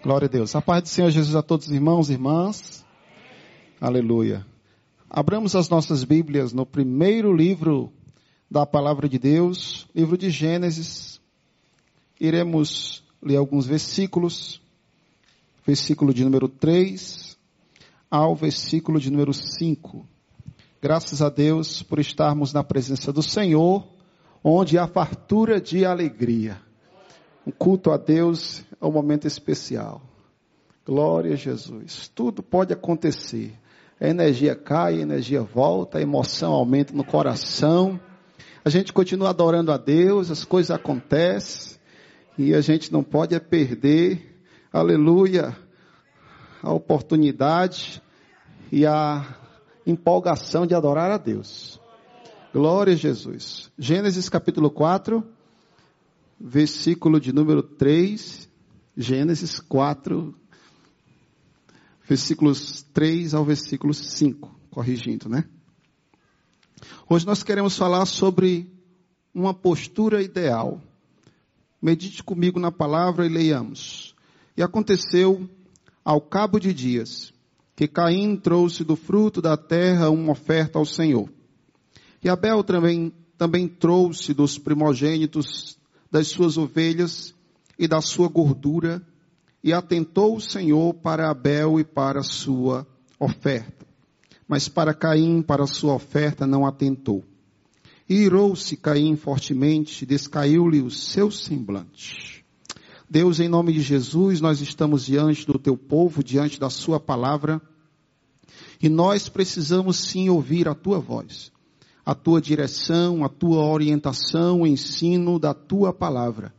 Glória a Deus. A paz do Senhor Jesus a todos os irmãos e irmãs. Aleluia. Abramos as nossas Bíblias no primeiro livro da palavra de Deus, livro de Gênesis. Iremos ler alguns versículos. Versículo de número 3 ao versículo de número 5. Graças a Deus por estarmos na presença do Senhor, onde há fartura de alegria. Um culto a Deus é um momento especial. Glória a Jesus. Tudo pode acontecer. A energia cai, a energia volta, a emoção aumenta no coração. A gente continua adorando a Deus, as coisas acontecem. E a gente não pode é perder, aleluia, a oportunidade e a empolgação de adorar a Deus. Glória a Jesus. Gênesis capítulo 4 versículo de número 3, Gênesis 4, versículos 3 ao versículo 5, corrigindo, né? Hoje nós queremos falar sobre uma postura ideal. Medite comigo na palavra e leiamos. E aconteceu, ao cabo de dias, que Caim trouxe do fruto da terra uma oferta ao Senhor. E Abel também, também trouxe dos primogênitos das suas ovelhas e da sua gordura, e atentou o Senhor para Abel e para a sua oferta. Mas para Caim, para a sua oferta, não atentou. E irou-se Caim fortemente, descaiu-lhe o seu semblante. Deus, em nome de Jesus, nós estamos diante do teu povo, diante da sua palavra, e nós precisamos sim ouvir a tua voz a tua direção, a tua orientação, o ensino da tua palavra.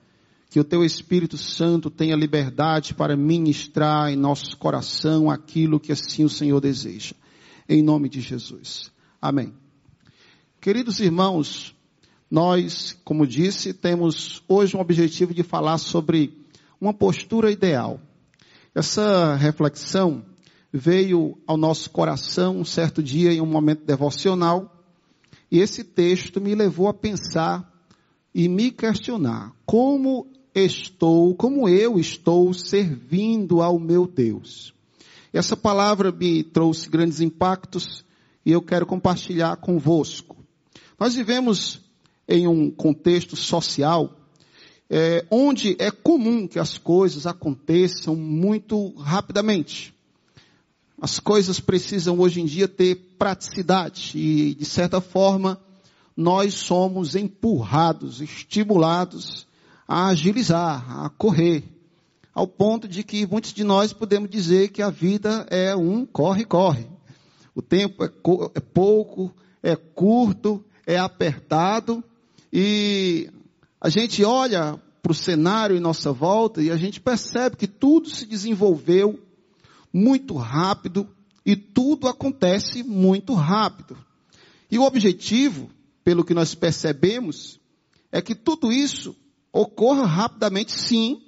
Que o teu Espírito Santo tenha liberdade para ministrar em nosso coração aquilo que assim o Senhor deseja. Em nome de Jesus. Amém. Queridos irmãos, nós, como disse, temos hoje um objetivo de falar sobre uma postura ideal. Essa reflexão veio ao nosso coração um certo dia em um momento devocional e esse texto me levou a pensar e me questionar como estou, como eu estou servindo ao meu Deus. Essa palavra me trouxe grandes impactos e eu quero compartilhar convosco. Nós vivemos em um contexto social é, onde é comum que as coisas aconteçam muito rapidamente. As coisas precisam hoje em dia ter praticidade e, de certa forma, nós somos empurrados, estimulados a agilizar, a correr, ao ponto de que muitos de nós podemos dizer que a vida é um corre-corre. O tempo é, é pouco, é curto, é apertado e a gente olha para o cenário em nossa volta e a gente percebe que tudo se desenvolveu muito rápido e tudo acontece muito rápido. E o objetivo, pelo que nós percebemos, é que tudo isso ocorra rapidamente, sim,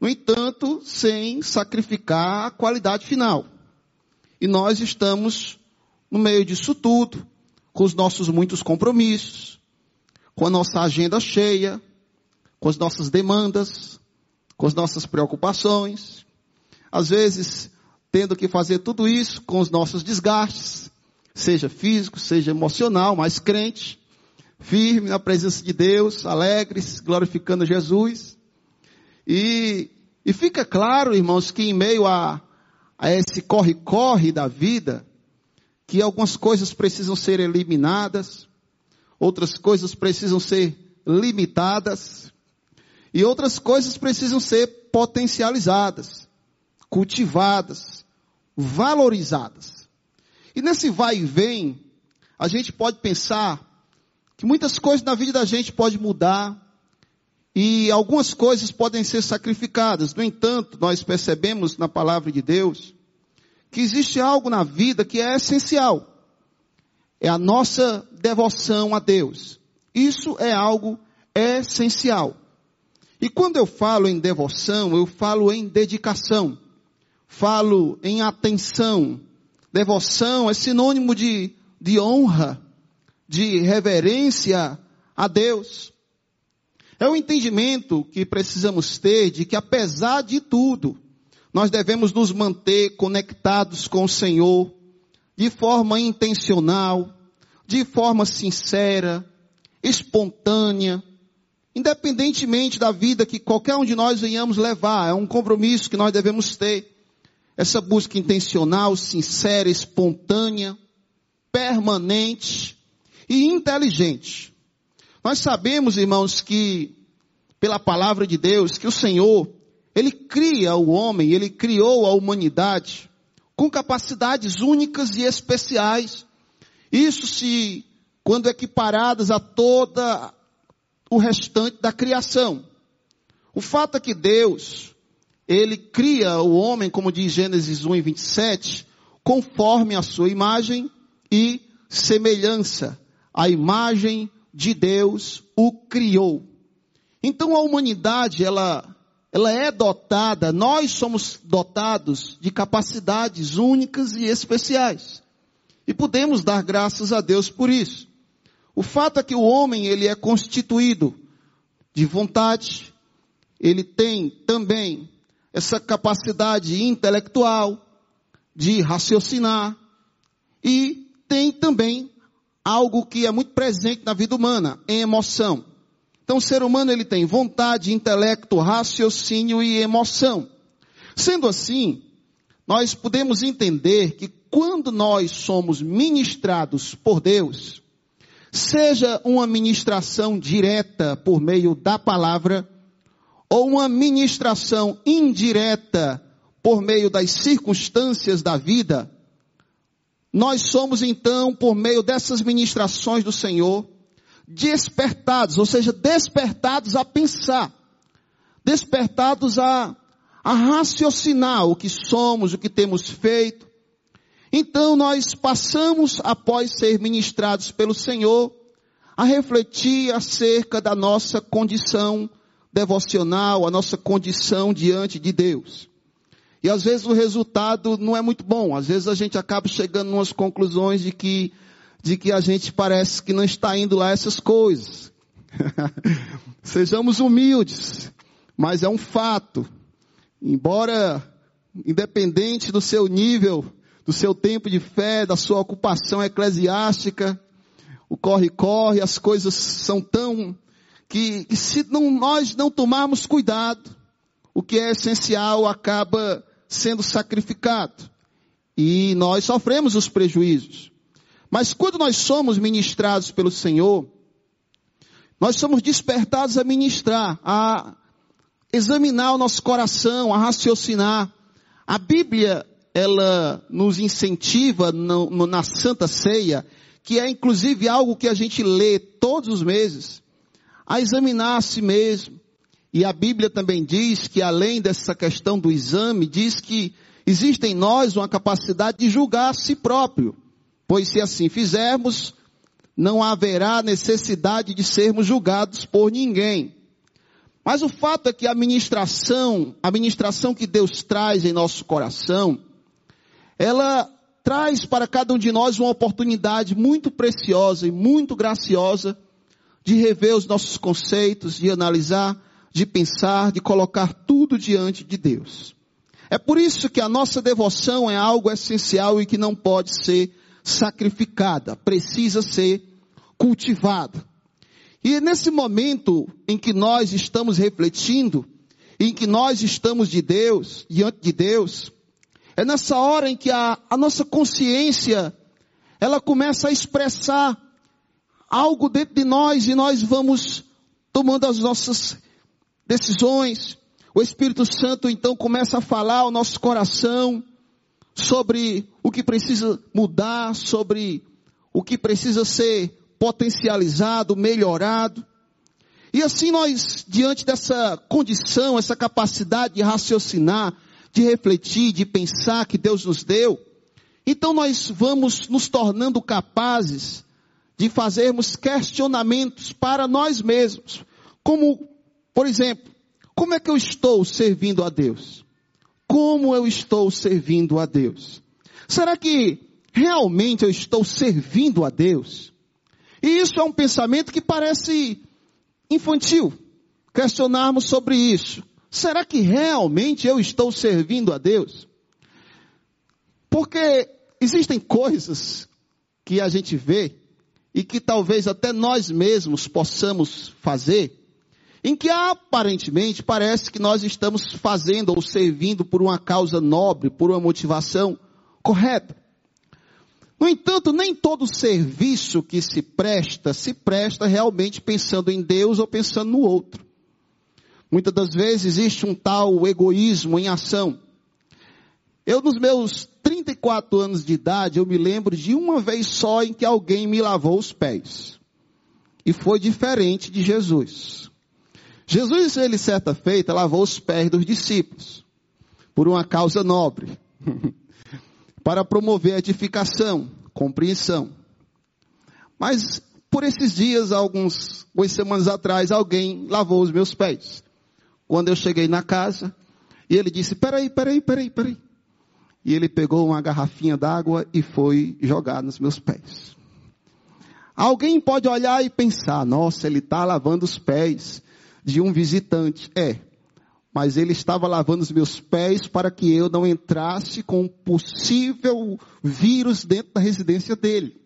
no entanto, sem sacrificar a qualidade final. E nós estamos no meio disso tudo, com os nossos muitos compromissos, com a nossa agenda cheia, com as nossas demandas, com as nossas preocupações, às vezes tendo que fazer tudo isso com os nossos desgastes, seja físico, seja emocional, mas crente, firme na presença de Deus, alegres, glorificando Jesus. E, e fica claro, irmãos, que em meio a, a esse corre-corre da vida, que algumas coisas precisam ser eliminadas, outras coisas precisam ser limitadas, e outras coisas precisam ser potencializadas cultivadas, valorizadas. E nesse vai e vem, a gente pode pensar que muitas coisas na vida da gente pode mudar e algumas coisas podem ser sacrificadas. No entanto, nós percebemos na palavra de Deus que existe algo na vida que é essencial. É a nossa devoção a Deus. Isso é algo essencial. E quando eu falo em devoção, eu falo em dedicação falo em atenção. Devoção é sinônimo de, de honra, de reverência a Deus. É o entendimento que precisamos ter de que apesar de tudo, nós devemos nos manter conectados com o Senhor de forma intencional, de forma sincera, espontânea, independentemente da vida que qualquer um de nós venhamos levar, é um compromisso que nós devemos ter. Essa busca intencional, sincera, espontânea, permanente e inteligente. Nós sabemos, irmãos, que pela palavra de Deus, que o Senhor, Ele cria o homem, Ele criou a humanidade com capacidades únicas e especiais. Isso se, quando equiparadas a toda o restante da criação. O fato é que Deus, Ele cria o homem, como diz Gênesis 1 e 27, conforme a sua imagem e semelhança. A imagem de Deus o criou. Então a humanidade, ela, ela é dotada, nós somos dotados de capacidades únicas e especiais. E podemos dar graças a Deus por isso. O fato é que o homem, ele é constituído de vontade, ele tem também essa capacidade intelectual de raciocinar e tem também algo que é muito presente na vida humana, em emoção. Então o ser humano ele tem vontade, intelecto, raciocínio e emoção. Sendo assim, nós podemos entender que quando nós somos ministrados por Deus, seja uma ministração direta por meio da palavra, ou uma ministração indireta por meio das circunstâncias da vida, nós somos então, por meio dessas ministrações do Senhor, despertados, ou seja, despertados a pensar, despertados a, a raciocinar o que somos, o que temos feito. Então nós passamos, após ser ministrados pelo Senhor, a refletir acerca da nossa condição devocional, a nossa condição diante de Deus. E às vezes o resultado não é muito bom. Às vezes a gente acaba chegando umas conclusões de que, de que a gente parece que não está indo lá essas coisas. Sejamos humildes, mas é um fato. Embora, independente do seu nível, do seu tempo de fé, da sua ocupação eclesiástica, o corre-corre, as coisas são tão que, que se não, nós não tomarmos cuidado, o que é essencial acaba sendo sacrificado. E nós sofremos os prejuízos. Mas quando nós somos ministrados pelo Senhor, nós somos despertados a ministrar, a examinar o nosso coração, a raciocinar. A Bíblia, ela nos incentiva no, no, na Santa Ceia, que é inclusive algo que a gente lê todos os meses, a examinar a si mesmo, e a Bíblia também diz que além dessa questão do exame, diz que existe em nós uma capacidade de julgar a si próprio. Pois se assim fizermos, não haverá necessidade de sermos julgados por ninguém. Mas o fato é que a ministração, a ministração que Deus traz em nosso coração, ela traz para cada um de nós uma oportunidade muito preciosa e muito graciosa de rever os nossos conceitos, de analisar de pensar, de colocar tudo diante de Deus. É por isso que a nossa devoção é algo essencial e que não pode ser sacrificada, precisa ser cultivada. E nesse momento em que nós estamos refletindo, em que nós estamos de Deus, diante de Deus, é nessa hora em que a, a nossa consciência, ela começa a expressar algo dentro de nós e nós vamos tomando as nossas decisões. O Espírito Santo então começa a falar ao nosso coração sobre o que precisa mudar, sobre o que precisa ser potencializado, melhorado. E assim nós, diante dessa condição, essa capacidade de raciocinar, de refletir, de pensar que Deus nos deu, então nós vamos nos tornando capazes de fazermos questionamentos para nós mesmos. Como por exemplo, como é que eu estou servindo a Deus? Como eu estou servindo a Deus? Será que realmente eu estou servindo a Deus? E isso é um pensamento que parece infantil, questionarmos sobre isso. Será que realmente eu estou servindo a Deus? Porque existem coisas que a gente vê e que talvez até nós mesmos possamos fazer, em que aparentemente parece que nós estamos fazendo ou servindo por uma causa nobre, por uma motivação correta. No entanto, nem todo serviço que se presta, se presta realmente pensando em Deus ou pensando no outro. Muitas das vezes existe um tal egoísmo em ação. Eu, nos meus 34 anos de idade, eu me lembro de uma vez só em que alguém me lavou os pés. E foi diferente de Jesus. Jesus, ele certa feita, lavou os pés dos discípulos. Por uma causa nobre. para promover edificação, compreensão. Mas, por esses dias, alguns, algumas semanas atrás, alguém lavou os meus pés. Quando eu cheguei na casa, e ele disse, peraí, peraí, peraí, peraí. E ele pegou uma garrafinha d'água e foi jogar nos meus pés. Alguém pode olhar e pensar, nossa, ele está lavando os pés de um visitante. É, mas ele estava lavando os meus pés para que eu não entrasse com um possível vírus dentro da residência dele.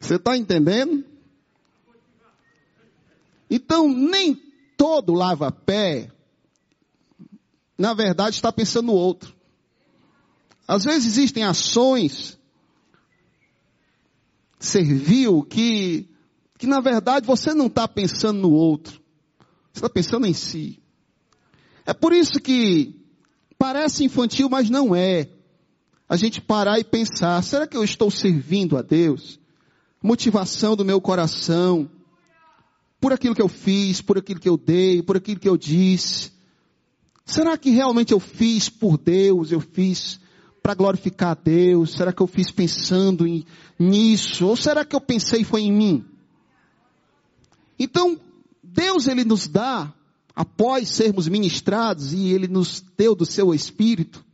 Você está entendendo? Então, nem todo lava-pé, na verdade, está pensando no outro. Às vezes existem ações servil que, que na verdade você não está pensando no outro. Você está pensando em si. É por isso que parece infantil, mas não é. A gente parar e pensar, será que eu estou servindo a Deus? Motivação do meu coração, por aquilo que eu fiz, por aquilo que eu dei, por aquilo que eu disse. Será que realmente eu fiz por Deus? Eu fiz para glorificar a Deus? Será que eu fiz pensando em, nisso? Ou será que eu pensei foi em mim? Então, Deus ele nos dá, após sermos ministrados, e ele nos deu do seu Espírito,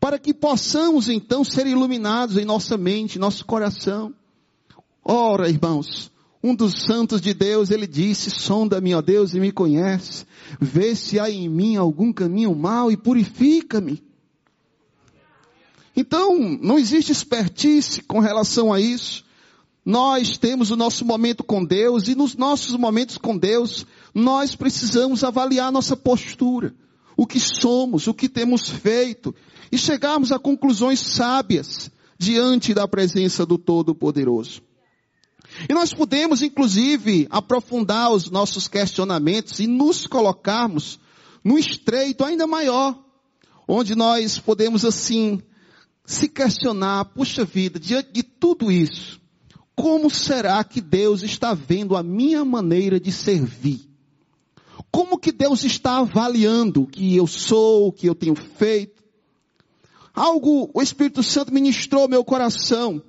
para que possamos então ser iluminados em nossa mente, nosso coração. Ora, irmãos, um dos santos de Deus, ele disse, sonda-me, ó Deus, e me conhece. Vê se há em mim algum caminho mau e purifica-me. Então, não existe expertise com relação a isso. Nós temos o nosso momento com Deus e nos nossos momentos com Deus, nós precisamos avaliar nossa postura, o que somos, o que temos feito e chegarmos a conclusões sábias diante da presença do Todo-Poderoso. E nós podemos, inclusive, aprofundar os nossos questionamentos e nos colocarmos no estreito ainda maior, onde nós podemos, assim, se questionar, puxa vida, diante de tudo isso, como será que Deus está vendo a minha maneira de servir? Como que Deus está avaliando o que eu sou, o que eu tenho feito? Algo o Espírito Santo ministrou meu coração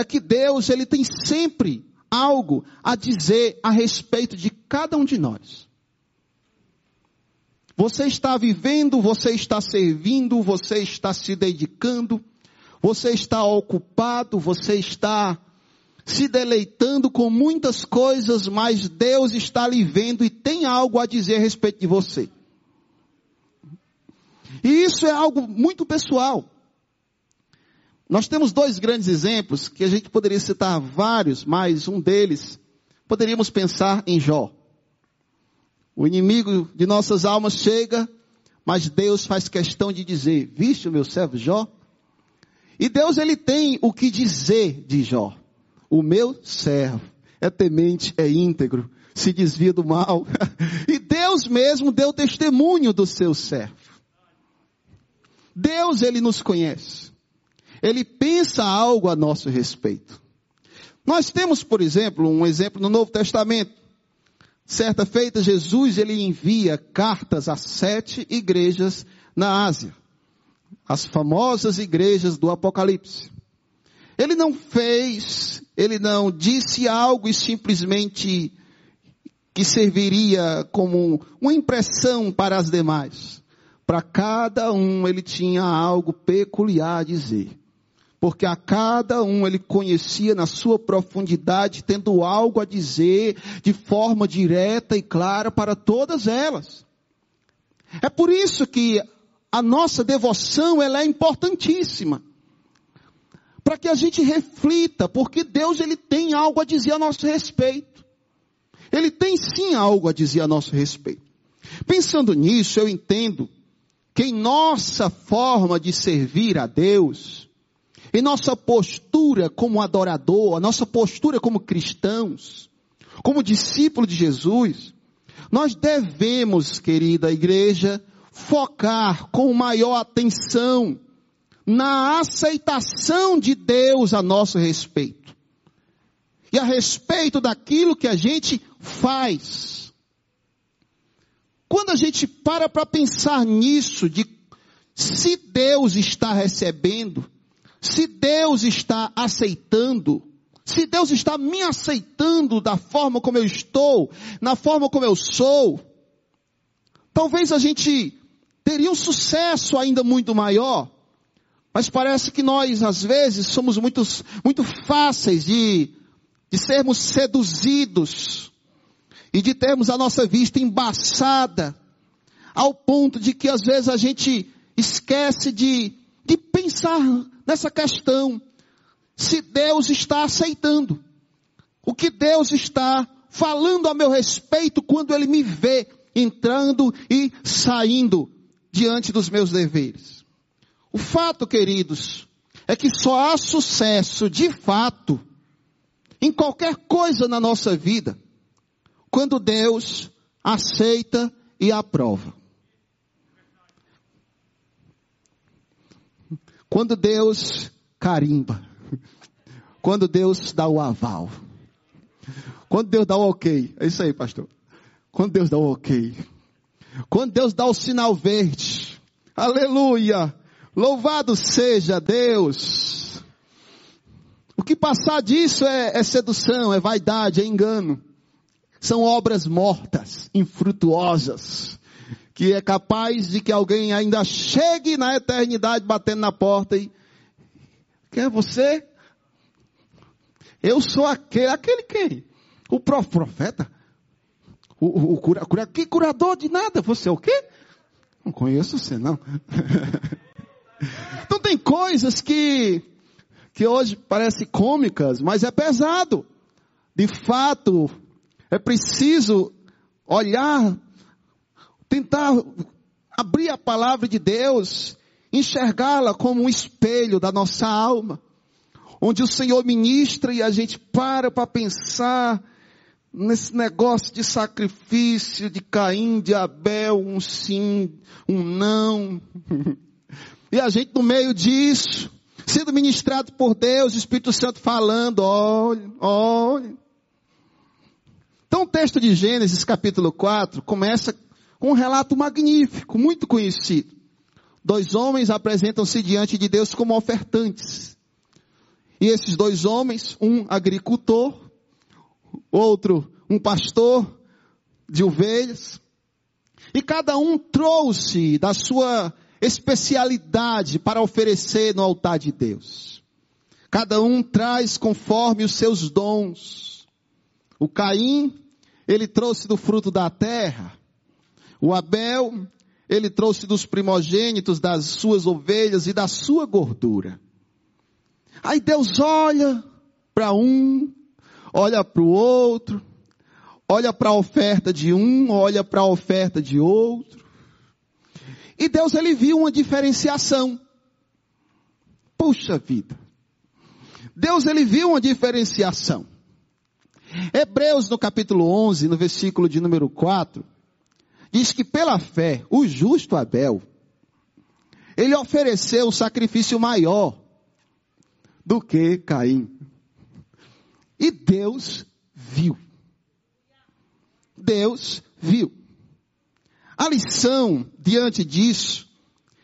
é que Deus, ele tem sempre algo a dizer a respeito de cada um de nós. Você está vivendo, você está servindo, você está se dedicando, você está ocupado, você está se deleitando com muitas coisas, mas Deus está lhe vendo e tem algo a dizer a respeito de você. E isso é algo muito pessoal. Nós temos dois grandes exemplos que a gente poderia citar vários, mas um deles poderíamos pensar em Jó. O inimigo de nossas almas chega, mas Deus faz questão de dizer: "Viste o meu servo Jó?" E Deus ele tem o que dizer de Jó. O meu servo é temente, é íntegro, se desvia do mal. e Deus mesmo deu testemunho do seu servo. Deus ele nos conhece. Ele pensa algo a nosso respeito. Nós temos, por exemplo, um exemplo no Novo Testamento. Certa feita, Jesus ele envia cartas a sete igrejas na Ásia. As famosas igrejas do Apocalipse. Ele não fez, ele não disse algo e simplesmente que serviria como uma impressão para as demais. Para cada um ele tinha algo peculiar a dizer. Porque a cada um ele conhecia na sua profundidade, tendo algo a dizer de forma direta e clara para todas elas. É por isso que a nossa devoção ela é importantíssima. Para que a gente reflita, porque Deus ele tem algo a dizer a nosso respeito. Ele tem sim algo a dizer a nosso respeito. Pensando nisso, eu entendo que em nossa forma de servir a Deus, em nossa postura como adorador, a nossa postura como cristãos, como discípulo de Jesus, nós devemos, querida igreja, focar com maior atenção na aceitação de Deus a nosso respeito. E a respeito daquilo que a gente faz. Quando a gente para para pensar nisso, de se Deus está recebendo, se Deus está aceitando, se Deus está me aceitando da forma como eu estou, na forma como eu sou, talvez a gente teria um sucesso ainda muito maior. Mas parece que nós, às vezes, somos muito, muito fáceis de, de sermos seduzidos e de termos a nossa vista embaçada, ao ponto de que às vezes a gente esquece de, de pensar nessa questão. Se Deus está aceitando. O que Deus está falando a meu respeito quando Ele me vê entrando e saindo diante dos meus deveres. O fato, queridos, é que só há sucesso de fato em qualquer coisa na nossa vida quando Deus aceita e aprova. Quando Deus carimba. Quando Deus dá o aval. Quando Deus dá o ok. É isso aí, pastor. Quando Deus dá o ok. Quando Deus dá o sinal verde. Aleluia. Louvado seja Deus. O que passar disso é, é sedução, é vaidade, é engano. São obras mortas, infrutuosas que é capaz de que alguém ainda chegue na eternidade batendo na porta e quem é você? Eu sou aquele, aquele quem? O profeta? O, o, o cura, cura, que curador de nada? Você é o quê? Não conheço você não. então tem coisas que que hoje parecem cômicas, mas é pesado. De fato, é preciso olhar tentar abrir a palavra de Deus, enxergá-la como um espelho da nossa alma, onde o Senhor ministra e a gente para para pensar nesse negócio de sacrifício de Caim, de Abel, um sim, um não. e a gente no meio disso, sendo ministrado por Deus, o Espírito Santo falando, olha, olha. Então o texto de Gênesis capítulo 4 começa com um relato magnífico, muito conhecido. Dois homens apresentam-se diante de Deus como ofertantes. E esses dois homens, um agricultor, outro um pastor de ovelhas, e cada um trouxe da sua especialidade para oferecer no altar de Deus. Cada um traz conforme os seus dons. O Caim, ele trouxe do fruto da terra. O Abel, ele trouxe dos primogênitos das suas ovelhas e da sua gordura. Aí Deus olha para um, olha para o outro, olha para a oferta de um, olha para a oferta de outro. E Deus ele viu uma diferenciação. Puxa vida. Deus ele viu uma diferenciação. Hebreus no capítulo 11, no versículo de número 4, diz que pela fé, o justo Abel, ele ofereceu um sacrifício maior do que Caim. E Deus viu. Deus viu. A lição diante disso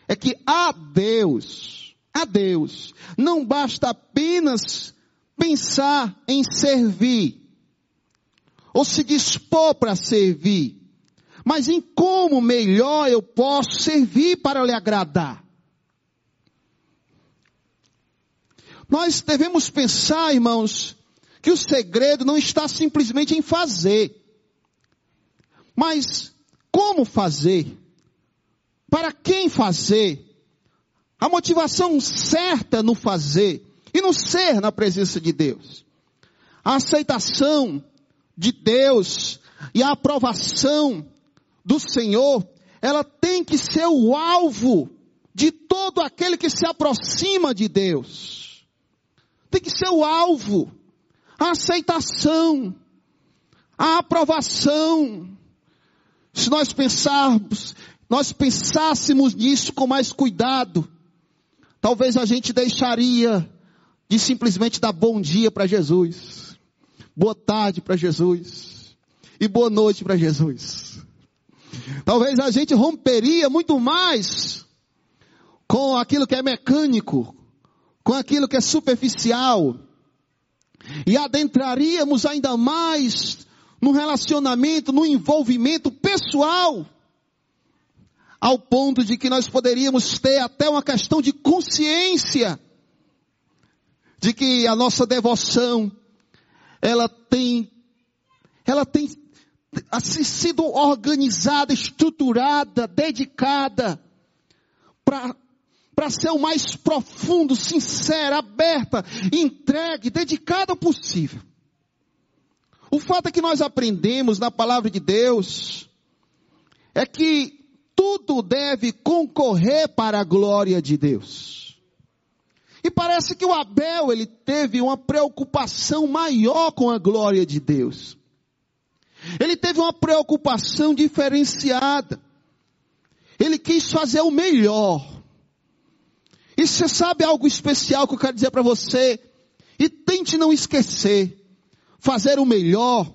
é que a Deus, a Deus, não basta apenas pensar em servir, ou se dispor para servir, mas em como melhor eu posso servir para lhe agradar. Nós devemos pensar, irmãos, que o segredo não está simplesmente em fazer, mas como fazer, para quem fazer, a motivação certa no fazer e no ser na presença de Deus. A aceitação de Deus e a aprovação do Senhor, ela tem que ser o alvo de todo aquele que se aproxima de Deus. Tem que ser o alvo, a aceitação, a aprovação. Se nós pensarmos, nós pensássemos nisso com mais cuidado, talvez a gente deixaria de simplesmente dar bom dia para Jesus, boa tarde para Jesus e boa noite para Jesus. Talvez a gente romperia muito mais com aquilo que é mecânico, com aquilo que é superficial, e adentraríamos ainda mais no relacionamento, no envolvimento pessoal, ao ponto de que nós poderíamos ter até uma questão de consciência de que a nossa devoção, ela tem, ela tem assim, sido organizada, estruturada, dedicada para ser o mais profundo, sincera, aberta, entregue, dedicada possível. O fato é que nós aprendemos na palavra de Deus é que tudo deve concorrer para a glória de Deus. E parece que o Abel, ele teve uma preocupação maior com a glória de Deus. Ele teve uma preocupação diferenciada. Ele quis fazer o melhor. E você sabe algo especial que eu quero dizer para você? E tente não esquecer. Fazer o melhor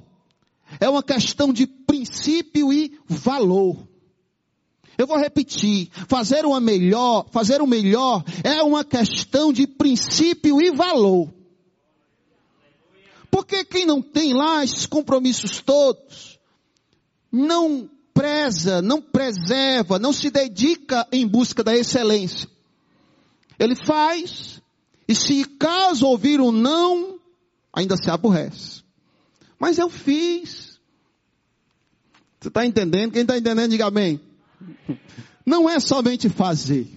é uma questão de princípio e valor. Eu vou repetir, fazer uma melhor, fazer o melhor é uma questão de princípio e valor. Porque quem não tem lá esses compromissos todos, não preza, não preserva, não se dedica em busca da excelência. Ele faz, e se caso ouvir um não, ainda se aborrece. Mas eu fiz. Você está entendendo? Quem está entendendo, diga amém. Não é somente fazer.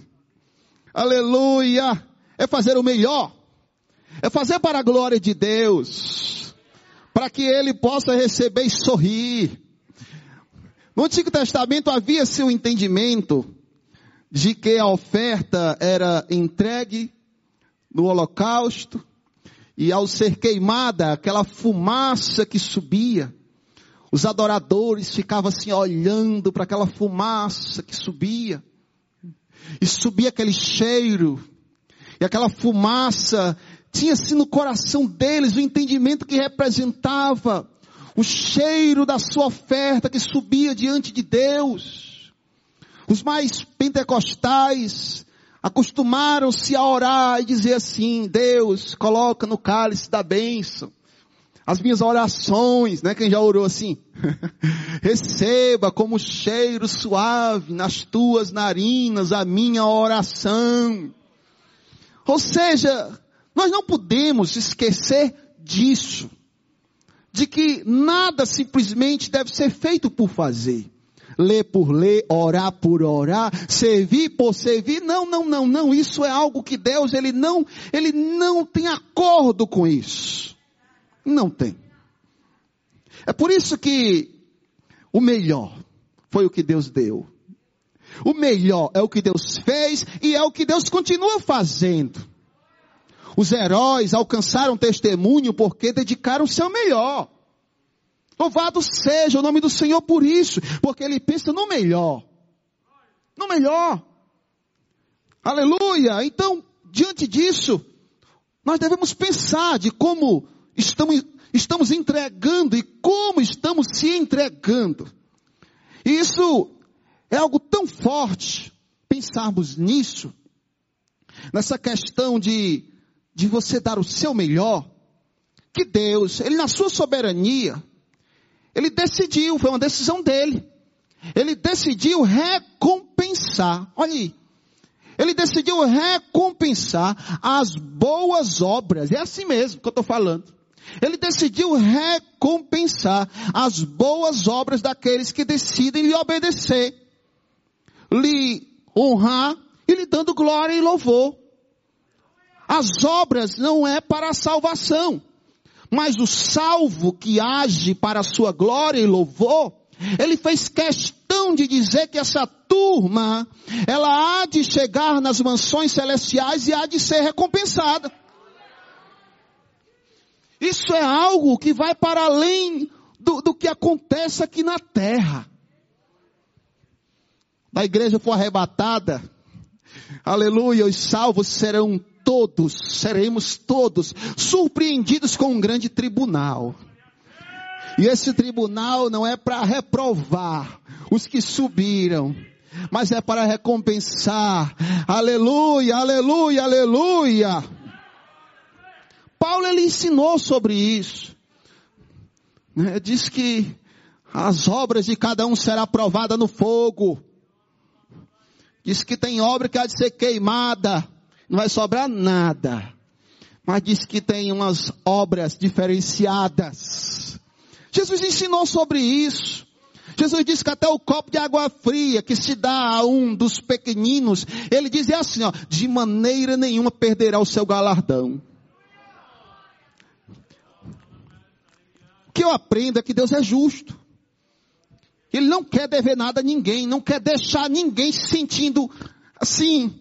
Aleluia! É fazer o melhor. É fazer para a glória de Deus. Para que ele possa receber e sorrir. No Antigo Testamento havia-se o entendimento de que a oferta era entregue no holocausto e ao ser queimada, aquela fumaça que subia, os adoradores ficavam assim olhando para aquela fumaça que subia. E subia aquele cheiro. E aquela fumaça tinha assim no coração deles o entendimento que representava o cheiro da sua oferta que subia diante de Deus. Os mais pentecostais acostumaram-se a orar e dizer assim: Deus, coloca no cálice da bênção as minhas orações, né? Quem já orou assim? Receba como cheiro suave nas tuas narinas a minha oração. Ou seja, nós não podemos esquecer disso. De que nada simplesmente deve ser feito por fazer. Ler por ler, orar por orar, servir por servir. Não, não, não, não. Isso é algo que Deus, ele não, ele não tem acordo com isso. Não tem. É por isso que o melhor foi o que Deus deu. O melhor é o que Deus fez e é o que Deus continua fazendo. Os heróis alcançaram testemunho porque dedicaram seu melhor. Louvado seja o nome do Senhor por isso, porque ele pensa no melhor. No melhor. Aleluia! Então, diante disso, nós devemos pensar de como estamos, estamos entregando e como estamos se entregando. Isso é algo tão forte, pensarmos nisso, nessa questão de, de você dar o seu melhor, que Deus, Ele na sua soberania, Ele decidiu, foi uma decisão dele, Ele decidiu recompensar, olha aí, Ele decidiu recompensar as boas obras. É assim mesmo que eu estou falando. Ele decidiu recompensar as boas obras daqueles que decidem lhe obedecer, lhe honrar e lhe dando glória e louvor. As obras não é para a salvação, mas o salvo que age para a sua glória e louvor, ele fez questão de dizer que essa turma, ela há de chegar nas mansões celestiais e há de ser recompensada. Isso é algo que vai para além do, do que acontece aqui na terra. A igreja for arrebatada, aleluia, os salvos serão todos, seremos todos surpreendidos com um grande tribunal. E esse tribunal não é para reprovar os que subiram, mas é para recompensar. Aleluia, aleluia, aleluia. Paulo ele ensinou sobre isso. Né? Diz que as obras de cada um será provada no fogo. Diz que tem obra que há de ser queimada, não vai sobrar nada. Mas diz que tem umas obras diferenciadas. Jesus ensinou sobre isso. Jesus disse que até o copo de água fria que se dá a um dos pequeninos, ele dizia assim, ó, de maneira nenhuma perderá o seu galardão. O que eu aprendo é que Deus é justo. Ele não quer dever nada a ninguém, não quer deixar ninguém se sentindo assim,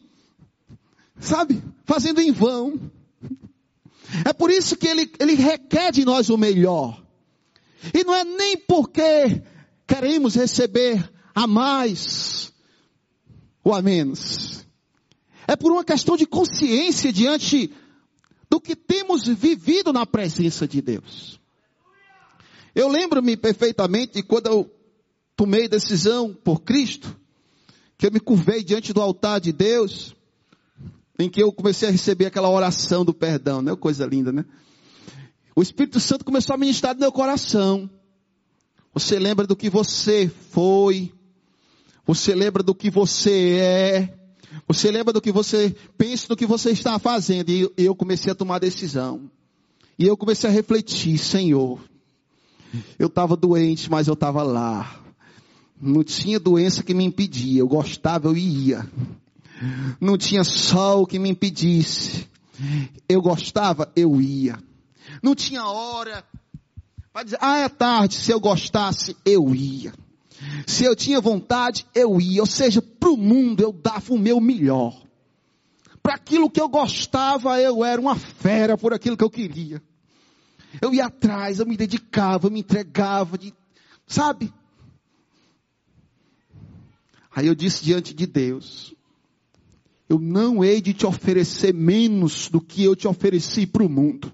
sabe, fazendo em vão. É por isso que ele, ele requer de nós o melhor. E não é nem porque queremos receber a mais ou a menos. É por uma questão de consciência diante do que temos vivido na presença de Deus. Eu lembro-me perfeitamente quando eu tomei decisão por Cristo, que eu me curvei diante do altar de Deus, em que eu comecei a receber aquela oração do perdão, né? Coisa linda, né? O Espírito Santo começou a ministrar no meu coração. Você lembra do que você foi? Você lembra do que você é? Você lembra do que você pensa do que você está fazendo? E eu comecei a tomar decisão. E eu comecei a refletir, Senhor. Eu estava doente, mas eu estava lá. Não tinha doença que me impedia. Eu gostava, eu ia. Não tinha sol que me impedisse. Eu gostava, eu ia. Não tinha hora para dizer, ah, é tarde. Se eu gostasse, eu ia. Se eu tinha vontade, eu ia. Ou seja, para o mundo eu dava o meu melhor. Para aquilo que eu gostava, eu era uma fera por aquilo que eu queria. Eu ia atrás, eu me dedicava, eu me entregava, de, sabe? Aí eu disse diante de Deus, eu não hei de te oferecer menos do que eu te ofereci para o mundo.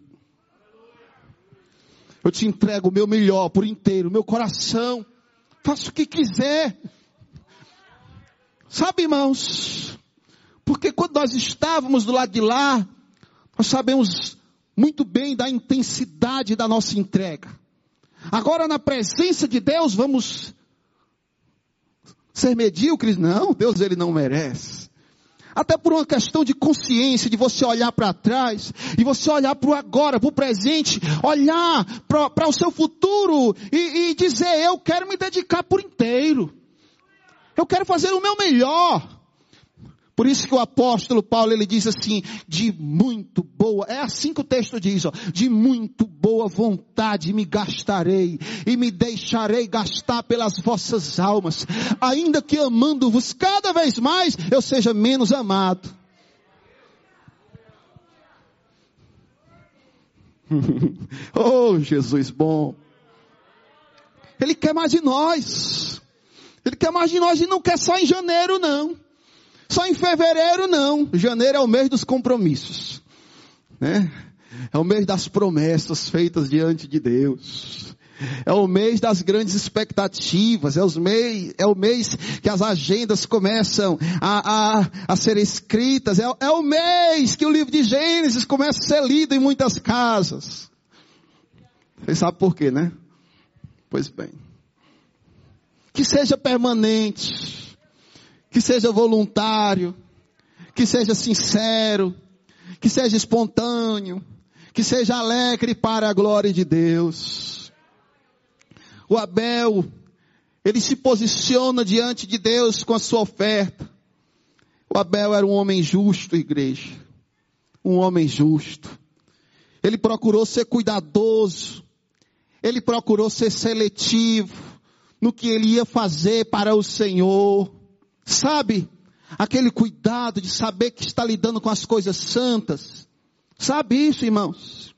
Eu te entrego o meu melhor por inteiro, meu coração. Faça o que quiser. Sabe, irmãos? Porque quando nós estávamos do lado de lá, nós sabemos muito bem da intensidade da nossa entrega. Agora, na presença de Deus, vamos ser medíocres? Não, Deus ele não merece. Até por uma questão de consciência, de você olhar para trás, e você olhar para o agora, para o presente, olhar para o seu futuro e, e dizer, eu quero me dedicar por inteiro. Eu quero fazer o meu melhor. Por isso que o apóstolo Paulo ele diz assim, de muito boa, é assim que o texto diz, ó, de muito boa vontade me gastarei e me deixarei gastar pelas vossas almas, ainda que amando-vos cada vez mais, eu seja menos amado. oh, Jesus bom. Ele quer mais de nós. Ele quer mais de nós e não quer só em janeiro não. Só em fevereiro não. Janeiro é o mês dos compromissos. Né? É o mês das promessas feitas diante de Deus. É o mês das grandes expectativas. É, os mês, é o mês que as agendas começam a, a, a ser escritas. É, é o mês que o livro de Gênesis começa a ser lido em muitas casas. Você sabe por quê, né? Pois bem. Que seja permanente que seja voluntário, que seja sincero, que seja espontâneo, que seja alegre para a glória de Deus. O Abel, ele se posiciona diante de Deus com a sua oferta. O Abel era um homem justo, igreja. Um homem justo. Ele procurou ser cuidadoso. Ele procurou ser seletivo no que ele ia fazer para o Senhor. Sabe? Aquele cuidado de saber que está lidando com as coisas santas. Sabe isso, irmãos?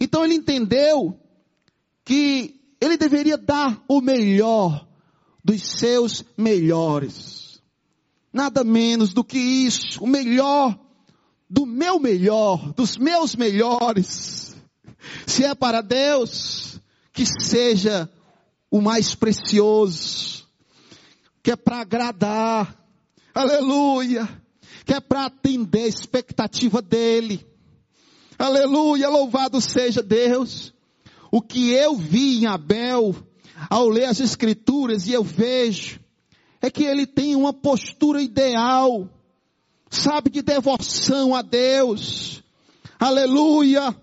Então ele entendeu que ele deveria dar o melhor dos seus melhores. Nada menos do que isso, o melhor do meu melhor, dos meus melhores. Se é para Deus, que seja o mais precioso, que é para agradar, aleluia, que é para atender a expectativa dele, aleluia, louvado seja Deus. O que eu vi em Abel, ao ler as escrituras e eu vejo, é que ele tem uma postura ideal, sabe, de devoção a Deus, aleluia,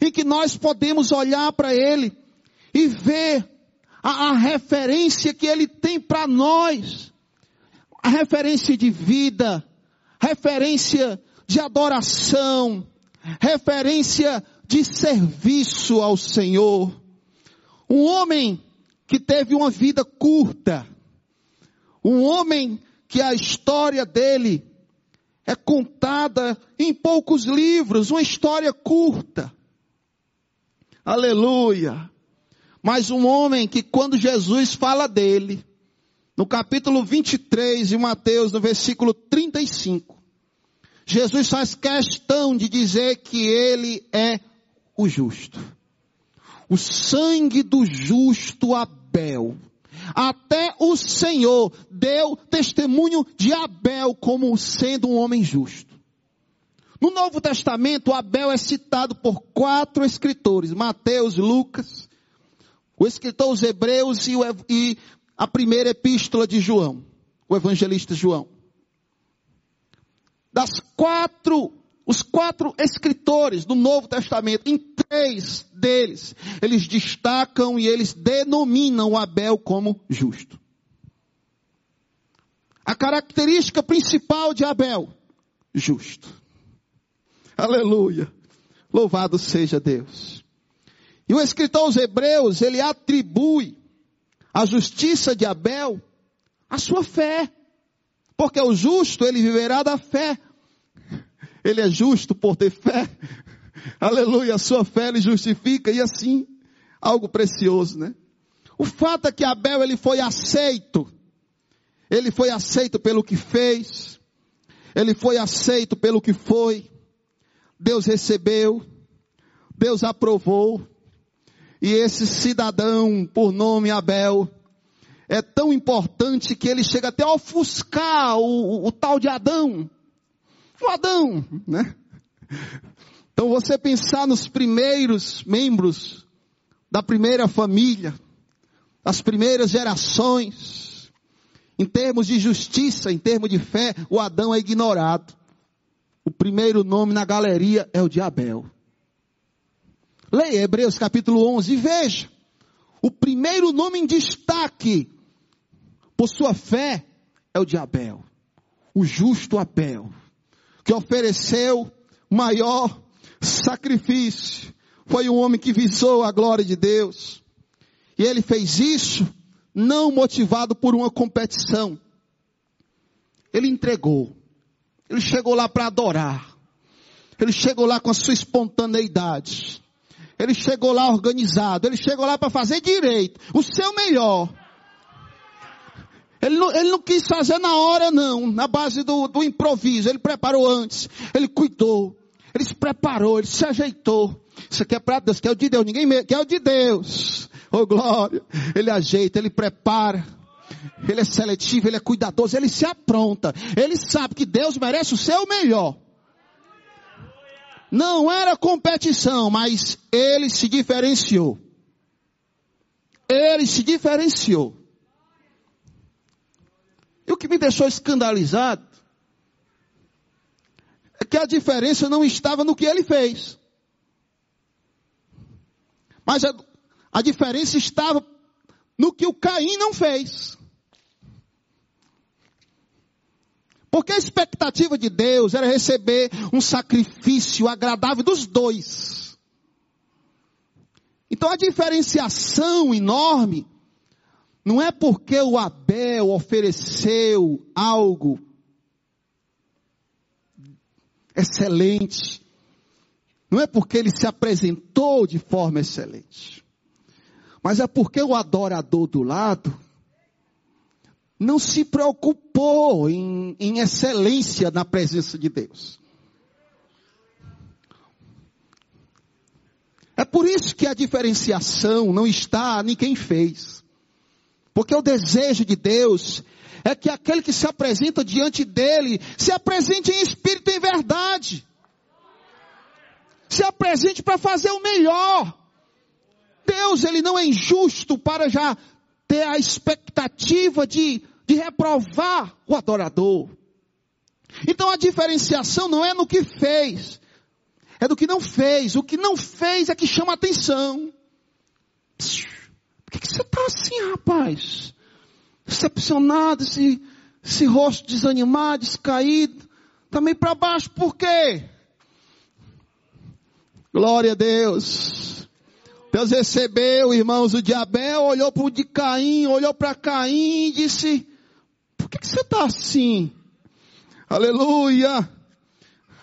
e que nós podemos olhar para ele e ver a, a referência que ele tem para nós, a referência de vida, referência de adoração, referência de serviço ao Senhor. Um homem que teve uma vida curta, um homem que a história dele é contada em poucos livros, uma história curta. Aleluia. Mas um homem que quando Jesus fala dele, no capítulo 23 de Mateus, no versículo 35, Jesus faz questão de dizer que ele é o justo. O sangue do justo Abel. Até o Senhor deu testemunho de Abel como sendo um homem justo. No Novo Testamento, Abel é citado por quatro escritores: Mateus, Lucas, o escritor os Hebreus e, o, e a primeira epístola de João, o evangelista João. Das quatro, os quatro escritores do Novo Testamento, em três deles, eles destacam e eles denominam Abel como justo. A característica principal de Abel, justo. Aleluia. Louvado seja Deus. E o escritor aos Hebreus, ele atribui a justiça de Abel à sua fé. Porque o justo, ele viverá da fé. Ele é justo por ter fé. Aleluia, a sua fé ele justifica e assim, algo precioso, né? O fato é que Abel ele foi aceito. Ele foi aceito pelo que fez. Ele foi aceito pelo que foi. Deus recebeu. Deus aprovou. E esse cidadão, por nome Abel, é tão importante que ele chega até a ofuscar o, o, tal de Adão. O Adão, né? Então você pensar nos primeiros membros da primeira família, das primeiras gerações, em termos de justiça, em termos de fé, o Adão é ignorado. O primeiro nome na galeria é o de Abel. Leia Hebreus capítulo 11 e veja. O primeiro nome em destaque por sua fé é o de Abel. O justo Abel. Que ofereceu maior sacrifício. Foi um homem que visou a glória de Deus. E ele fez isso não motivado por uma competição. Ele entregou. Ele chegou lá para adorar. Ele chegou lá com a sua espontaneidade. Ele chegou lá organizado, ele chegou lá para fazer direito, o seu melhor. Ele não, ele não, quis fazer na hora não, na base do, do improviso, ele preparou antes, ele cuidou, ele se preparou, ele se ajeitou. Isso aqui é para Deus, que é o de Deus, ninguém quer é o de Deus. Oh glória, ele ajeita, ele prepara. Ele é seletivo, ele é cuidadoso, ele se apronta. Ele sabe que Deus merece o seu melhor. Não era competição, mas ele se diferenciou. Ele se diferenciou. E o que me deixou escandalizado é que a diferença não estava no que ele fez. Mas a, a diferença estava no que o Caim não fez. Porque a expectativa de Deus era receber um sacrifício agradável dos dois. Então a diferenciação enorme não é porque o Abel ofereceu algo excelente. Não é porque ele se apresentou de forma excelente. Mas é porque o adorador do lado não se preocupou em, em excelência na presença de Deus. É por isso que a diferenciação não está em quem fez. Porque o desejo de Deus é que aquele que se apresenta diante dele se apresente em espírito e em verdade. Se apresente para fazer o melhor. Deus, ele não é injusto para já ter a expectativa de, de reprovar o adorador. Então a diferenciação não é no que fez, é do que não fez. O que não fez é que chama atenção. Por que, que você está assim, rapaz? Decepcionado, esse, esse rosto desanimado, descaído, também tá para baixo, por quê? Glória a Deus. Deus recebeu, irmãos, o de Abel, olhou para o de Caim, olhou para Caim e disse, por que, que você está assim? Aleluia!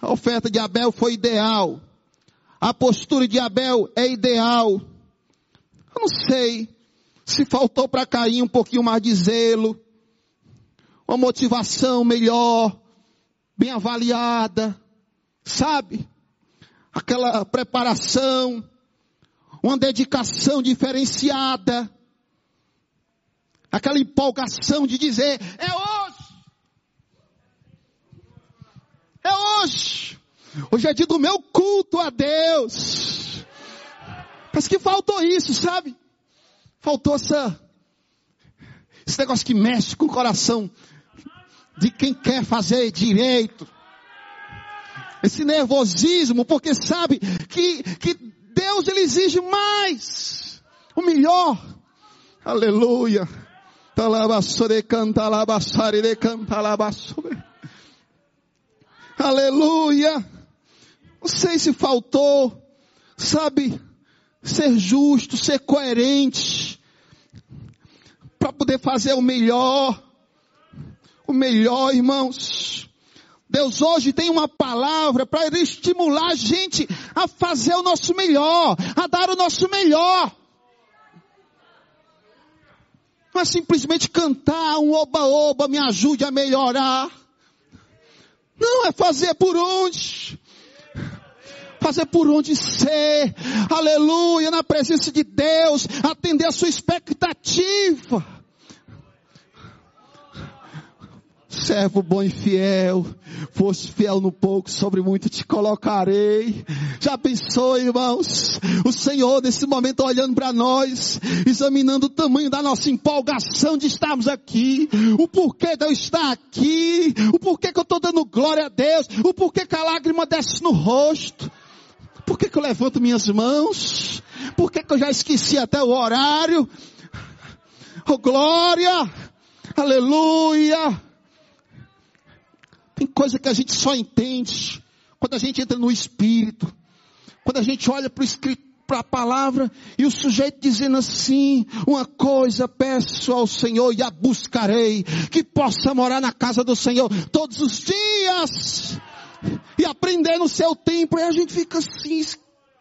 A oferta de Abel foi ideal. A postura de Abel é ideal. Eu não sei se faltou para Caim um pouquinho mais de zelo, uma motivação melhor, bem avaliada, sabe? Aquela preparação uma dedicação diferenciada, aquela empolgação de dizer, é hoje, é hoje, hoje é dia do meu culto a Deus. Parece que faltou isso, sabe? Faltou essa, esse negócio que mexe com o coração de quem quer fazer direito. Esse nervosismo, porque sabe que, que Deus ele exige mais, o melhor. Aleluia. Aleluia. Não sei se faltou, sabe, ser justo, ser coerente, para poder fazer o melhor. O melhor, irmãos. Deus hoje tem uma palavra para estimular a gente a fazer o nosso melhor, a dar o nosso melhor. Não é simplesmente cantar um oba-oba, me ajude a melhorar. Não, é fazer por onde. Fazer por onde ser. Aleluia, na presença de Deus. Atender a sua expectativa. Servo bom e fiel, fosse fiel no pouco, sobre muito te colocarei. Já pensou, irmãos? O Senhor nesse momento olhando para nós, examinando o tamanho da nossa empolgação de estarmos aqui, o porquê de eu estar aqui, o porquê que eu estou dando glória a Deus, o porquê que a lágrima desce no rosto, por que, que eu levanto minhas mãos, por que, que eu já esqueci até o horário, oh glória, aleluia, tem coisa que a gente só entende quando a gente entra no Espírito. Quando a gente olha para o a palavra, e o sujeito dizendo assim, uma coisa peço ao Senhor e a buscarei, que possa morar na casa do Senhor todos os dias, e aprender no seu tempo, e a gente fica assim,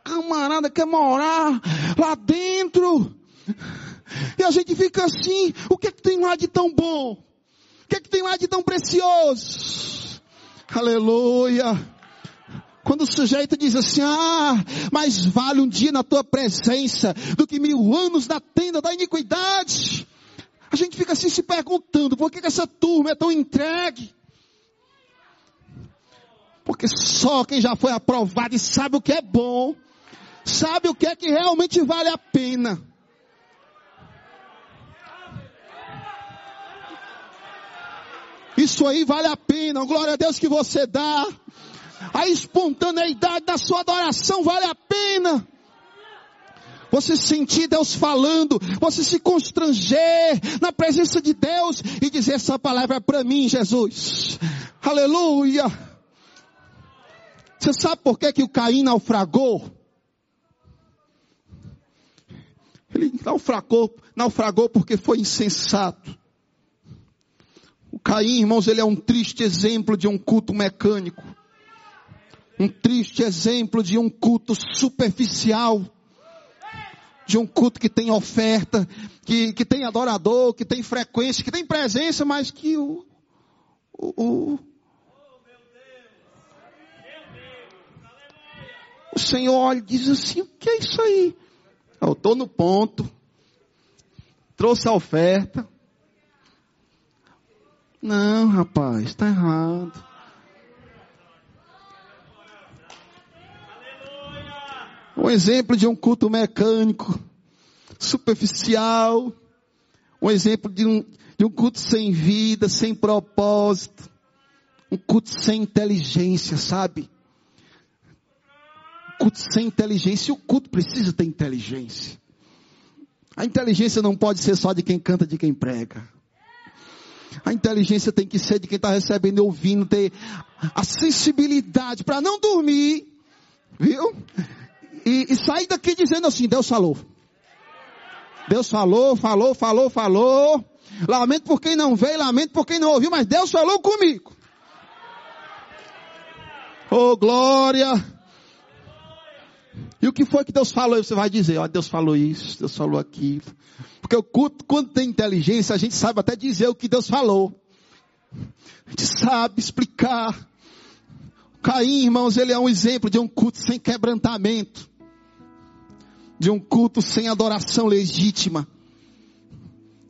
camarada quer morar lá dentro, e a gente fica assim, o que é que tem lá de tão bom? O que é que tem lá de tão precioso? Aleluia. Quando o sujeito diz assim, ah, mais vale um dia na tua presença do que mil anos na tenda da iniquidade. A gente fica assim se perguntando, por que, que essa turma é tão entregue? Porque só quem já foi aprovado e sabe o que é bom, sabe o que é que realmente vale a pena. Isso aí vale a pena. Glória a Deus que você dá. A espontaneidade da sua adoração vale a pena. Você sentir Deus falando, você se constranger na presença de Deus e dizer essa palavra é para mim, Jesus. Aleluia. Você sabe por que, que o Caim naufragou? Ele naufragou, naufragou porque foi insensato. Caim, irmãos, ele é um triste exemplo de um culto mecânico. Um triste exemplo de um culto superficial. De um culto que tem oferta, que, que tem adorador, que tem frequência, que tem presença, mas que o, o, o, o Senhor olha e diz assim, o que é isso aí? Eu estou no ponto, trouxe a oferta. Não, rapaz, está errado. Um exemplo de um culto mecânico, superficial. Um exemplo de um, de um culto sem vida, sem propósito. Um culto sem inteligência, sabe? culto sem inteligência. E o culto precisa ter inteligência. A inteligência não pode ser só de quem canta, de quem prega. A inteligência tem que ser de quem está recebendo e ouvindo, ter a sensibilidade para não dormir, viu? E, e sair daqui dizendo assim: Deus falou. Deus falou, falou, falou, falou. Lamento por quem não veio, lamento por quem não ouviu, mas Deus falou comigo. Oh, glória! E o que foi que Deus falou? Você vai dizer, ó, Deus falou isso, Deus falou aquilo. Porque o culto, quando tem inteligência, a gente sabe até dizer o que Deus falou. A gente sabe explicar. Caim, irmãos, ele é um exemplo de um culto sem quebrantamento. De um culto sem adoração legítima.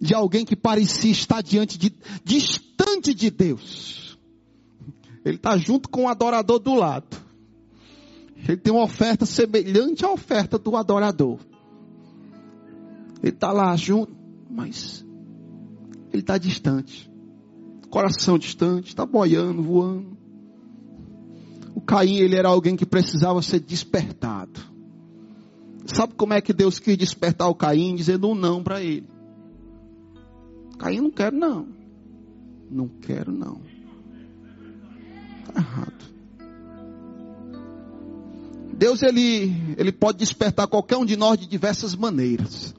De alguém que parecia estar diante de, distante de Deus. Ele está junto com o adorador do lado. Ele tem uma oferta semelhante à oferta do adorador. Ele está lá junto, mas ele está distante. Coração distante, está boiando, voando. O Caim, ele era alguém que precisava ser despertado. Sabe como é que Deus quis despertar o Caim? Dizendo um não para ele. Caim, não quero não. Não quero não. Está errado. Deus ele, ele pode despertar qualquer um de nós de diversas maneiras.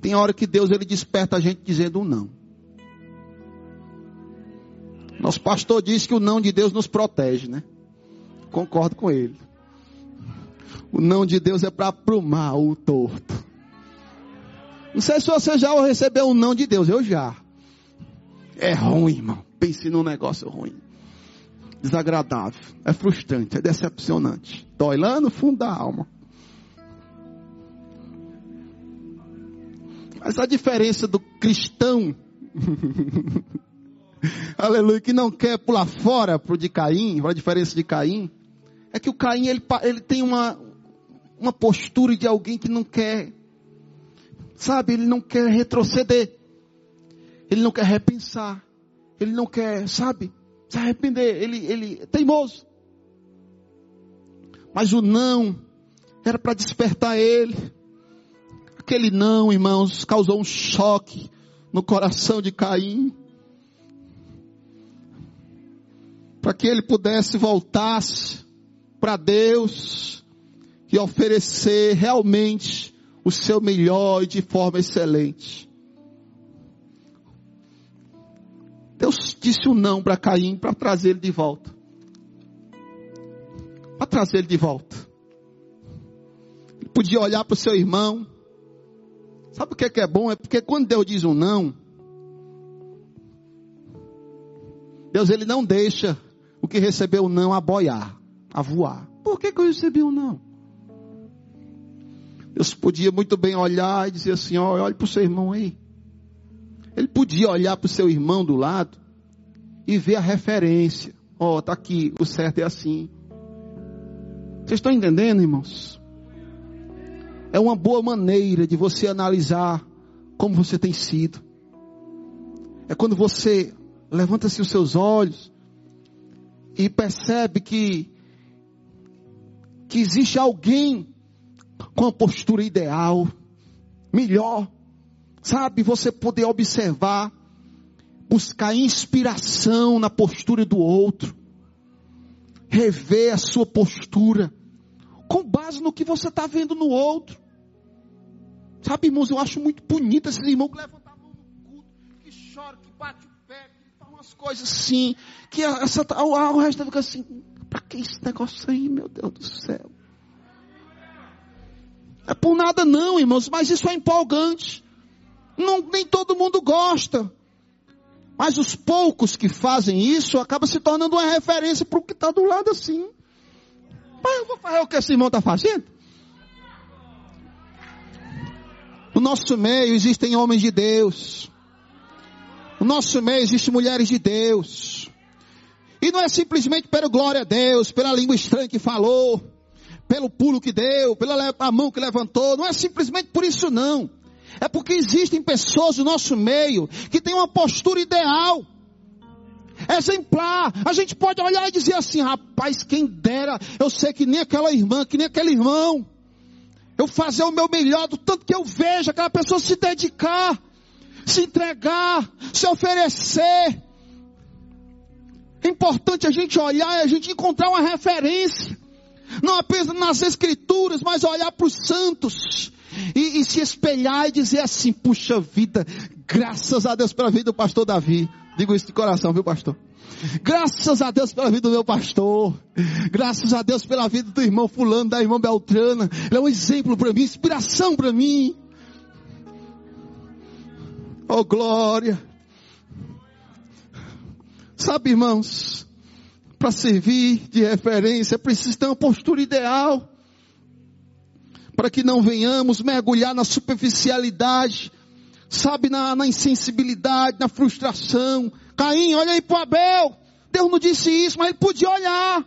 Tem hora que Deus ele desperta a gente dizendo um não. Nosso pastor disse que o não de Deus nos protege, né? Concordo com ele. O não de Deus é para aprumar o torto. Não sei se você já recebeu um não de Deus, eu já. É ruim, irmão. Pense num negócio ruim desagradável, é frustrante, é decepcionante. Dói lá no fundo da alma. Mas a diferença do cristão, aleluia, que não quer pular fora pro de Caim, a diferença de Caim, é que o Caim ele, ele tem uma, uma postura de alguém que não quer, sabe, ele não quer retroceder, ele não quer repensar, ele não quer, sabe, se arrepender. Ele, ele é teimoso. Mas o não era para despertar ele. Aquele não, irmãos, causou um choque no coração de Caim. Para que ele pudesse voltar para Deus e oferecer realmente o seu melhor e de forma excelente. Deus disse um não para Caim para trazer ele de volta. Para trazer ele de volta. Ele podia olhar para o seu irmão. Sabe o que é, que é bom? É porque quando Deus diz um não, Deus ele não deixa o que recebeu não a boiar, a voar. Por que, que eu recebi um não? Deus podia muito bem olhar e dizer assim: olha, olhe para o seu irmão aí. Ele podia olhar para o seu irmão do lado e ver a referência. Ó, oh, tá aqui, o certo é assim. Vocês estão entendendo, irmãos? É uma boa maneira de você analisar como você tem sido. É quando você levanta-se os seus olhos e percebe que, que existe alguém com a postura ideal, melhor, sabe? Você poder observar, buscar inspiração na postura do outro, rever a sua postura, base no que você está vendo no outro. Sabe, irmãos, eu acho muito bonito esses irmãos que levantam a mão no culto, que choram, que batem o pé, que falam umas coisas assim, que essa, o, o resto fica assim, para que esse negócio aí, meu Deus do céu? É por nada não, irmãos, mas isso é empolgante. Não, nem todo mundo gosta. Mas os poucos que fazem isso acaba se tornando uma referência para o que está do lado assim. Mas eu vou fazer o que esse irmão está fazendo? No nosso meio existem homens de Deus. No nosso meio existem mulheres de Deus. E não é simplesmente pelo glória a Deus, pela língua estranha que falou, pelo pulo que deu, pela mão que levantou. Não é simplesmente por isso não. É porque existem pessoas no nosso meio que têm uma postura ideal, exemplar. A gente pode olhar e dizer assim, rapaz, quem dera, eu sei que nem aquela irmã, que nem aquele irmão eu fazer o meu melhor, do tanto que eu vejo aquela pessoa se dedicar, se entregar, se oferecer. É importante a gente olhar e a gente encontrar uma referência, não apenas nas escrituras, mas olhar para os santos e, e, se espelhar e dizer assim: puxa vida, graças a Deus pela vida do pastor Davi. Digo isso de coração, viu, pastor? Graças a Deus pela vida do meu pastor. Graças a Deus pela vida do irmão fulano, da irmã Beltrana. Ele é um exemplo para mim, inspiração para mim. Oh glória. Sabe, irmãos, para servir de referência, é preciso ter uma postura ideal. Para que não venhamos mergulhar na superficialidade, sabe, na, na insensibilidade, na frustração, Caim, olha aí para Abel. Deus não disse isso, mas ele podia olhar.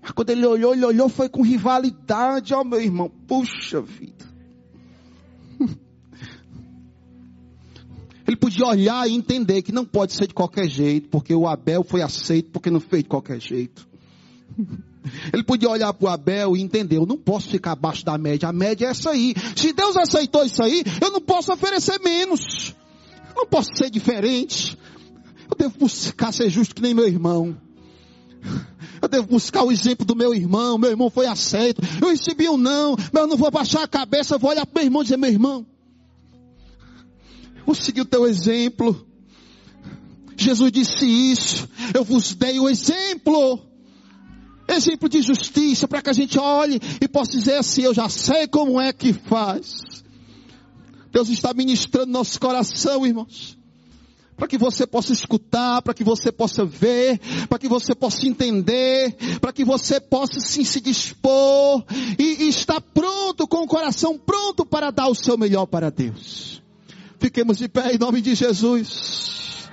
Mas quando ele olhou, ele olhou, foi com rivalidade, ó meu irmão. Puxa vida. Ele podia olhar e entender que não pode ser de qualquer jeito, porque o Abel foi aceito porque não fez de qualquer jeito. Ele podia olhar para o Abel e entender, eu não posso ficar abaixo da média, a média é essa aí. Se Deus aceitou isso aí, eu não posso oferecer menos. Eu não posso ser diferente. Eu devo buscar ser justo que nem meu irmão. Eu devo buscar o exemplo do meu irmão. Meu irmão foi aceito. Eu recebi um não, mas eu não vou baixar a cabeça. Eu vou olhar para meu irmão e dizer: Meu irmão, vou seguir o teu exemplo. Jesus disse isso. Eu vos dei o exemplo. Exemplo de justiça, para que a gente olhe e possa dizer assim: Eu já sei como é que faz. Deus está ministrando nosso coração, irmãos para que você possa escutar, para que você possa ver, para que você possa entender, para que você possa sim se dispor e, e estar pronto, com o coração pronto para dar o seu melhor para Deus. Fiquemos de pé em nome de Jesus.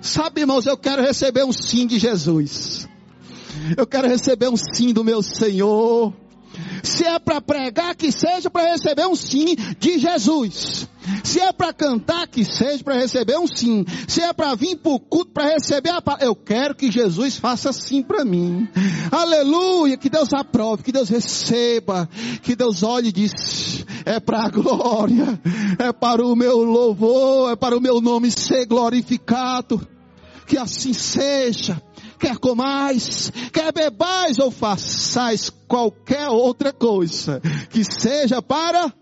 Sabe, irmãos, eu quero receber um sim de Jesus. Eu quero receber um sim do meu Senhor. Se é para pregar, que seja para receber um sim de Jesus. Se é para cantar, que seja para receber um sim. Se é para vir para o culto para receber a palavra, eu quero que Jesus faça sim para mim. Aleluia, que Deus aprove, que Deus receba, que Deus olhe e diz, é para a glória, é para o meu louvor, é para o meu nome ser glorificado. Que assim seja quer comais, quer bebais ou façais qualquer outra coisa, que seja para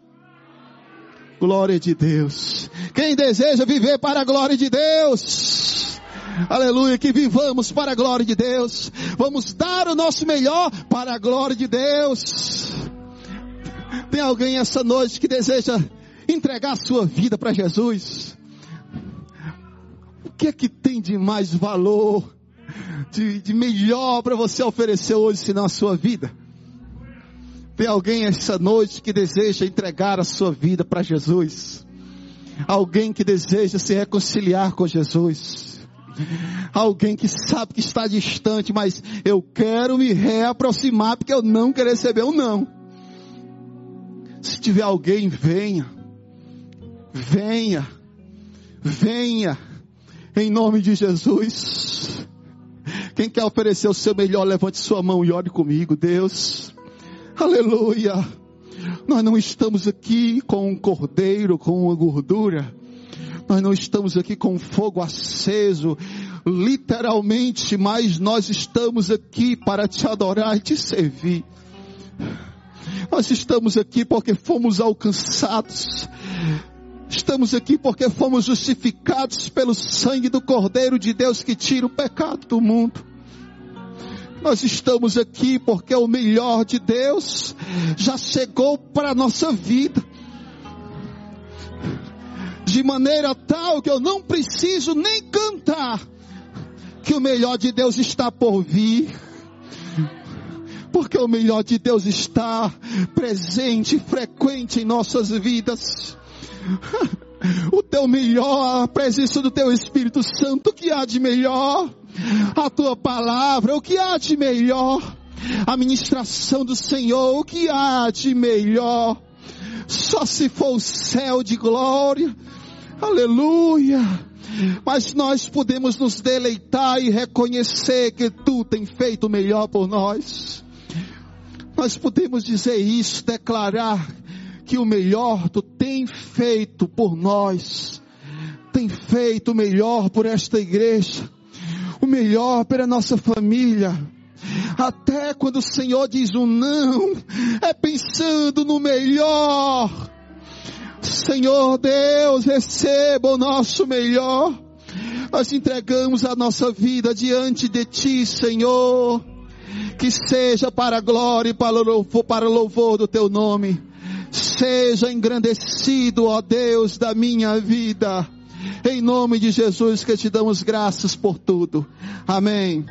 glória de Deus. Quem deseja viver para a glória de Deus, aleluia, que vivamos para a glória de Deus, vamos dar o nosso melhor para a glória de Deus. Tem alguém essa noite que deseja entregar a sua vida para Jesus? O que é que tem de mais valor? De, de melhor para você oferecer hoje, senão a sua vida? Tem alguém essa noite que deseja entregar a sua vida para Jesus? Alguém que deseja se reconciliar com Jesus? Alguém que sabe que está distante, mas eu quero me reaproximar porque eu não quero receber um não. Se tiver alguém, venha. Venha. Venha. Em nome de Jesus. Quem quer oferecer o seu melhor, levante sua mão e ore comigo, Deus. Aleluia. Nós não estamos aqui com um cordeiro, com uma gordura. Nós não estamos aqui com fogo aceso, literalmente, mas nós estamos aqui para te adorar e te servir. Nós estamos aqui porque fomos alcançados. Estamos aqui porque fomos justificados pelo sangue do Cordeiro de Deus que tira o pecado do mundo. Nós estamos aqui porque o melhor de Deus já chegou para a nossa vida. De maneira tal que eu não preciso nem cantar que o melhor de Deus está por vir porque o melhor de Deus está presente, frequente em nossas vidas. O teu melhor, a presença do teu Espírito Santo, o que há de melhor? A tua palavra, o que há de melhor? A ministração do Senhor, o que há de melhor? Só se for o céu de glória. Aleluia. Mas nós podemos nos deleitar e reconhecer que tu tem feito o melhor por nós. Nós podemos dizer isso, declarar que o melhor tu tem feito por nós, tem feito o melhor por esta igreja, o melhor pela nossa família. Até quando o Senhor diz um não, é pensando no melhor. Senhor Deus, receba o nosso melhor. Nós entregamos a nossa vida diante de Ti, Senhor que seja para a glória e para o louvor, para o louvor do teu nome. Seja engrandecido, ó Deus, da minha vida. Em nome de Jesus que te damos graças por tudo. Amém.